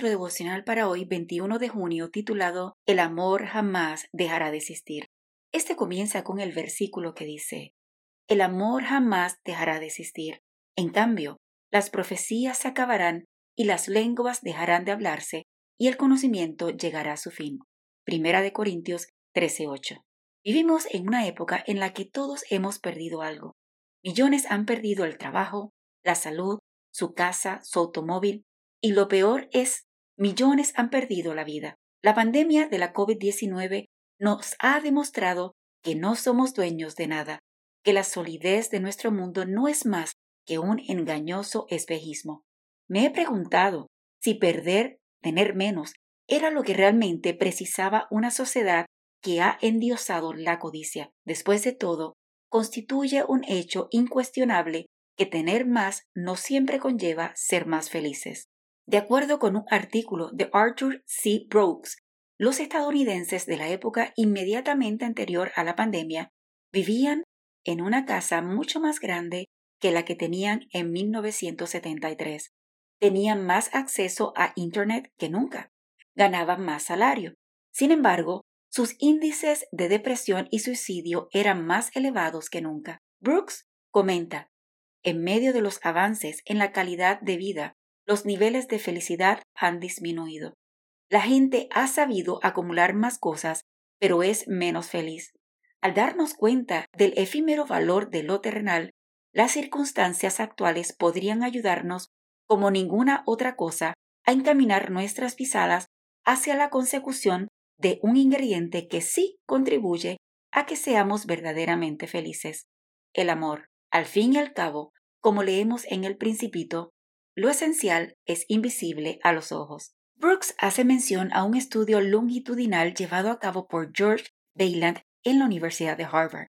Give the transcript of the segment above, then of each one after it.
nuestro devocional para hoy, 21 de junio, titulado El amor jamás dejará de existir. Este comienza con el versículo que dice, El amor jamás dejará de existir. En cambio, las profecías se acabarán y las lenguas dejarán de hablarse y el conocimiento llegará a su fin. Primera de Corintios 13:8. Vivimos en una época en la que todos hemos perdido algo. Millones han perdido el trabajo, la salud, su casa, su automóvil, y lo peor es, millones han perdido la vida. La pandemia de la COVID-19 nos ha demostrado que no somos dueños de nada, que la solidez de nuestro mundo no es más que un engañoso espejismo. Me he preguntado si perder, tener menos, era lo que realmente precisaba una sociedad que ha endiosado la codicia. Después de todo, constituye un hecho incuestionable que tener más no siempre conlleva ser más felices. De acuerdo con un artículo de Arthur C. Brooks, los estadounidenses de la época inmediatamente anterior a la pandemia vivían en una casa mucho más grande que la que tenían en 1973. Tenían más acceso a Internet que nunca. Ganaban más salario. Sin embargo, sus índices de depresión y suicidio eran más elevados que nunca. Brooks comenta, en medio de los avances en la calidad de vida, los niveles de felicidad han disminuido. La gente ha sabido acumular más cosas, pero es menos feliz. Al darnos cuenta del efímero valor de lo terrenal, las circunstancias actuales podrían ayudarnos, como ninguna otra cosa, a encaminar nuestras pisadas hacia la consecución de un ingrediente que sí contribuye a que seamos verdaderamente felices, el amor. Al fin y al cabo, como leemos en el principito, lo esencial es invisible a los ojos. Brooks hace mención a un estudio longitudinal llevado a cabo por George Bayland en la Universidad de Harvard.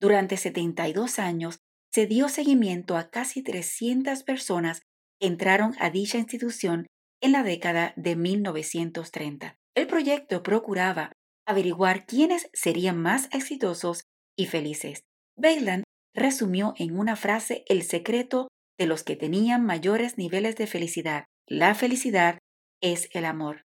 Durante 72 años se dio seguimiento a casi 300 personas que entraron a dicha institución en la década de 1930. El proyecto procuraba averiguar quiénes serían más exitosos y felices. Bayland resumió en una frase el secreto de los que tenían mayores niveles de felicidad. La felicidad es el amor.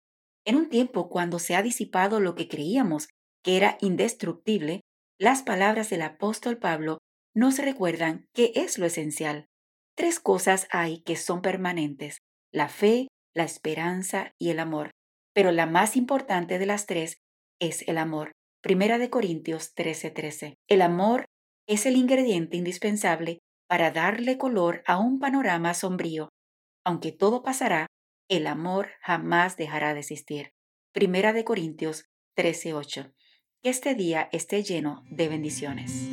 En un tiempo cuando se ha disipado lo que creíamos que era indestructible, las palabras del apóstol Pablo nos recuerdan qué es lo esencial. Tres cosas hay que son permanentes, la fe, la esperanza y el amor. Pero la más importante de las tres es el amor. Primera de Corintios 13:13. El amor es el ingrediente indispensable para darle color a un panorama sombrío. Aunque todo pasará, el amor jamás dejará de existir. Primera de Corintios 13:8. Que este día esté lleno de bendiciones.